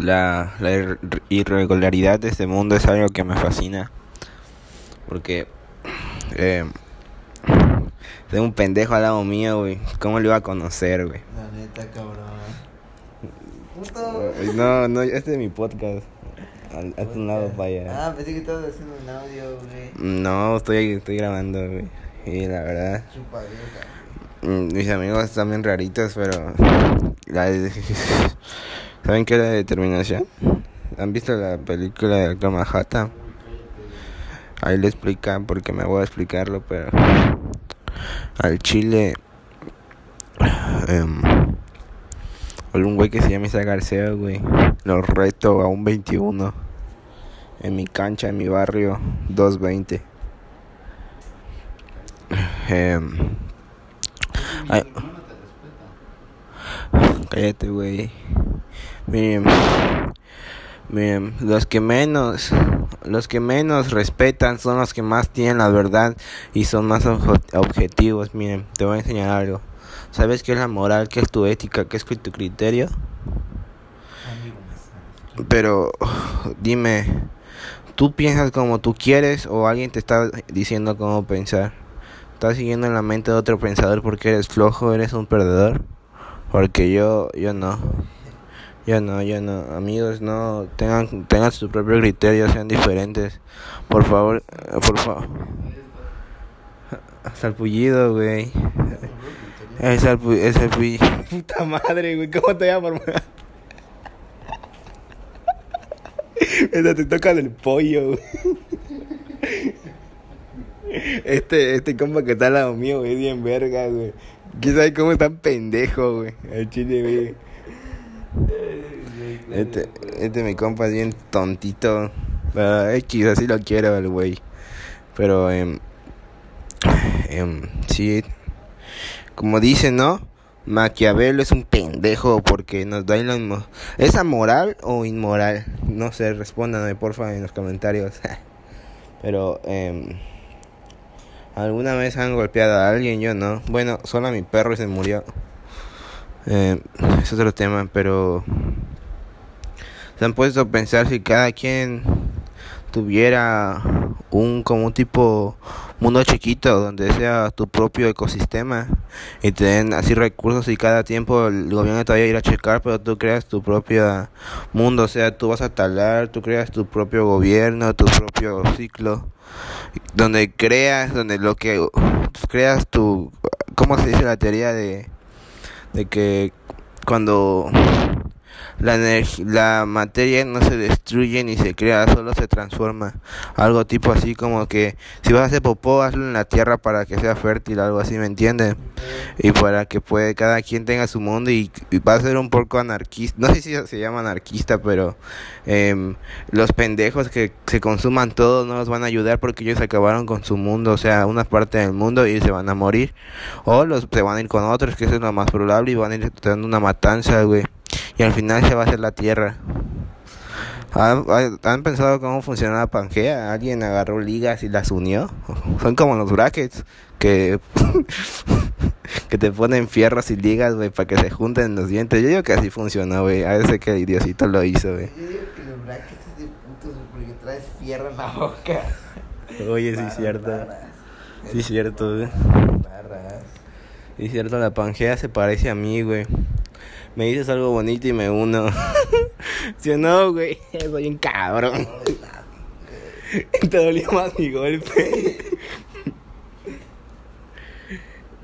la, la irregularidad de este mundo es algo que me fascina. Porque eh, tengo un pendejo al lado mío, güey. ¿Cómo lo iba a conocer, güey? La neta, cabrón. No, no, este es mi podcast. Al, a un lado para allá. Ah, pensé que estabas haciendo un audio, güey. No, estoy, estoy grabando, güey. Y la verdad. Chupa. Mm, Mis amigos están bien raritos, pero. ¿Saben qué es la determinación? ¿Han visto la película de Doctor Manhattan? Ahí le explican, porque me voy a explicarlo, pero. Al Chile. em, un güey que se llama Isaac García, güey. Lo reto a un 21. En mi cancha, en mi barrio, 220. Em, ay, cállate, güey. Miren, miren, los que menos, los que menos respetan son los que más tienen la verdad y son más objetivos. Miren, te voy a enseñar algo. ¿Sabes qué es la moral? ¿Qué es tu ética? ¿Qué es tu criterio? Pero dime, ¿tú piensas como tú quieres o alguien te está diciendo cómo pensar? ¿Estás siguiendo en la mente de otro pensador porque eres flojo, eres un perdedor? Porque yo, yo no. Yo no, yo no. Amigos, no. Tengan, tengan su propio criterio, sean diferentes. Por favor, eh, por favor. Salpullido, güey. Es salpu- es salpullido. Puta madre, güey, ¿cómo te formar? Esta te toca el pollo, güey. Este, este compa que está al lado mío, güey, es bien verga, güey. ¿Quién sabe cómo está pendejo, güey? El chile, güey. Este, este mi compa es bien tontito. Pero X, así lo quiero el güey. Pero, em, em, sí. Como dicen, ¿no? Maquiavelo es un pendejo porque nos da mismo. ¿Es amoral o inmoral? No sé, respóndanme porfa en los comentarios. Pero, em, ¿alguna vez han golpeado a alguien? Yo no. Bueno, solo a mi perro y se murió. Eh, es otro tema, pero se han puesto a pensar si cada quien tuviera un como un tipo mundo chiquito donde sea tu propio ecosistema y te den así recursos y cada tiempo el gobierno te vaya a ir a checar pero tú creas tu propio mundo o sea tú vas a talar tú creas tu propio gobierno tu propio ciclo donde creas donde lo que creas tu cómo se dice la teoría de de que cuando la, la materia no se destruye ni se crea, solo se transforma. Algo tipo así como que si vas a hacer popó, hazlo en la tierra para que sea fértil, algo así, ¿me entienden? Y para que puede, cada quien tenga su mundo y, va a ser un poco anarquista. No sé si se llama anarquista, pero em, los pendejos que se consuman todo no los van a ayudar porque ellos acabaron con su mundo, o sea, una parte del mundo y se van a morir. O los se van a ir con otros, que eso es lo más probable, y van a ir dando una matanza, güey. Y al final se va a hacer la tierra. ¿Han, pensado cómo funciona la Pangea? ¿Alguien agarró ligas y las unió? Son como los brackets que, que te ponen fierros y ligas, güey, para que se junten los dientes. Yo digo que así funcionó, güey. A veces que el Diosito lo hizo, güey. Yo digo que los brackets es de putos porque traes fierro en la boca. Oye, sí es cierto. Sí es cierto, güey. Sí es cierto, la Pangea se parece a mí, güey. Me dices algo bonito y me uno. ¿Sí o no, güey? Soy un cabrón. Te dolió más mi golpe.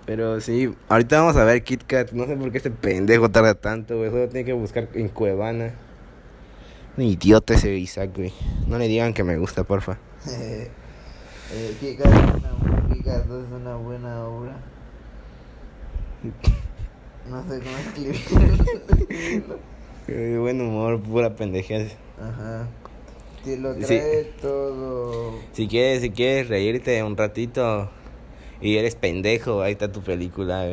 Pero sí, ahorita vamos a ver Kit Kat. No sé por qué este pendejo tarda tanto, güey. Solo tiene que buscar en Cuevana. Un idiota ese Isaac, güey. No le digan que me gusta, porfa. eh, es una, Kikas es una buena obra. No sé cómo escribirlo. Eh, Buen humor, pura pendejez. Ajá. Te lo Sí. trae todo. Si quieres, si quieres reírte un ratito y eres pendejo, ahí está tu película.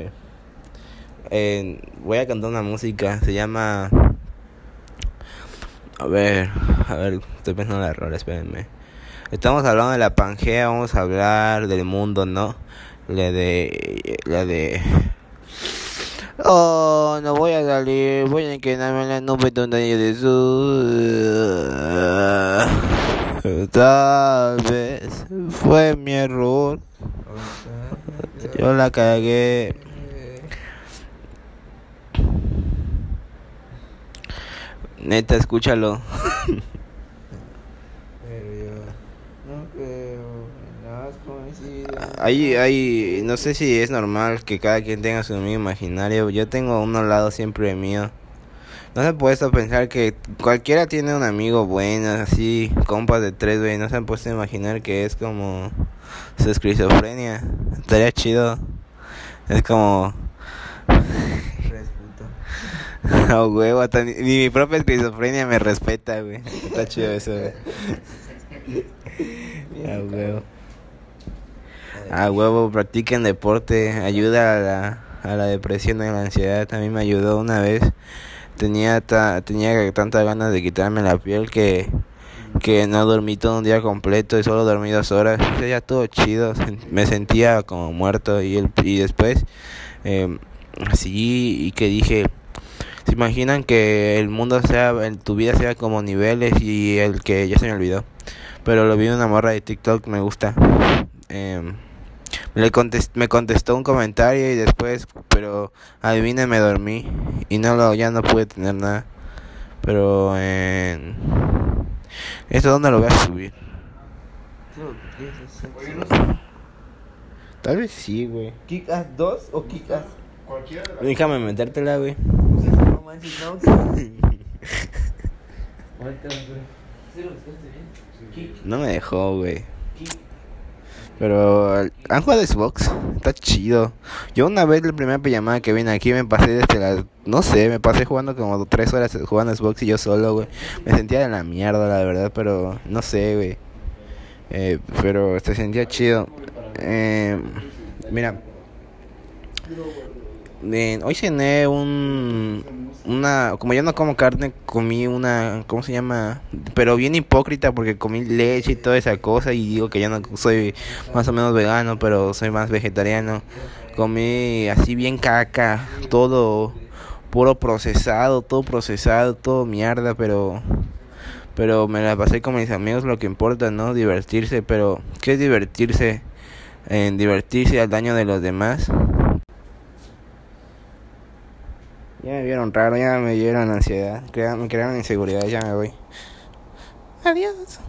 Eh, voy a cantar una música, se llama... A ver, a ver, estoy pensando en el error, espérenme. Estamos hablando de la Pangea, vamos a hablar del mundo, ¿no? La de... La de... Oh, no voy a salir, voy a quedarme en la nube donde de sur. Tal vez fue mi error. Yo la cagué. Neta, escúchalo. Pero yo no creo en las Ahí, ahí, no sé si es normal que cada quien tenga su amigo imaginario. Yo tengo uno al lado siempre mío. No se han puesto a pensar que cualquiera tiene un amigo bueno, así, compas de tres, güey. No se han puesto a imaginar que es como su esquizofrenia. Estaría chido. Es como, a huevo, hasta ni, ni mi propia esquizofrenia me respeta, güey. Está chido eso, güey. A huevo. A huevo, practiquen deporte, ayuda a la, a la depresión a la ansiedad. Mí me ayudó una vez. Tenía, ta, tenía tantas ganas de quitarme la piel que, que no dormí todo un día completo y solo dormí dos horas. Día todo chido, me sentía como muerto y, el, y después, eh, así, y que dije, ¿se imaginan que el mundo sea, tu vida sea como niveles y el que ya se me olvidó? Pero lo vi en una morra de TikTok, me gusta. Em, le contest- me contestó un comentario y después, pero adivinen, me dormí y no lo, ya no pude tener nada. Pero en esto dónde lo voy a subir. Tal vez sí, güey. ¿Kick Ass 2 o Kick Ass? Cualquiera de las Déjame metértela, güey. No manches, no. No me dejó, güey. kick. Pero han jugado Xbox, está chido. Yo una vez la primera llamada que vine aquí me pasé desde las, no sé, me pasé jugando como tres horas jugando Xbox y yo solo, güey. Me sentía de la mierda, la verdad, pero no sé, güey. Eh, pero se sentía chido. Eh, mira, eh, hoy cené un, una, como yo no como carne, comí una, ¿cómo se llama? Pero bien hipócrita porque comí leche y toda esa cosa y digo que ya no soy más o menos vegano, pero soy más vegetariano. Comí así bien caca, todo puro procesado, todo procesado, todo mierda, pero pero me la pasé con mis amigos, lo que importa, ¿no? Divertirse, pero ¿qué es divertirse? En divertirse al daño de los demás. Ya me vieron raro, ya me dieron ansiedad, me crearon inseguridad, ya me voy. Adiós.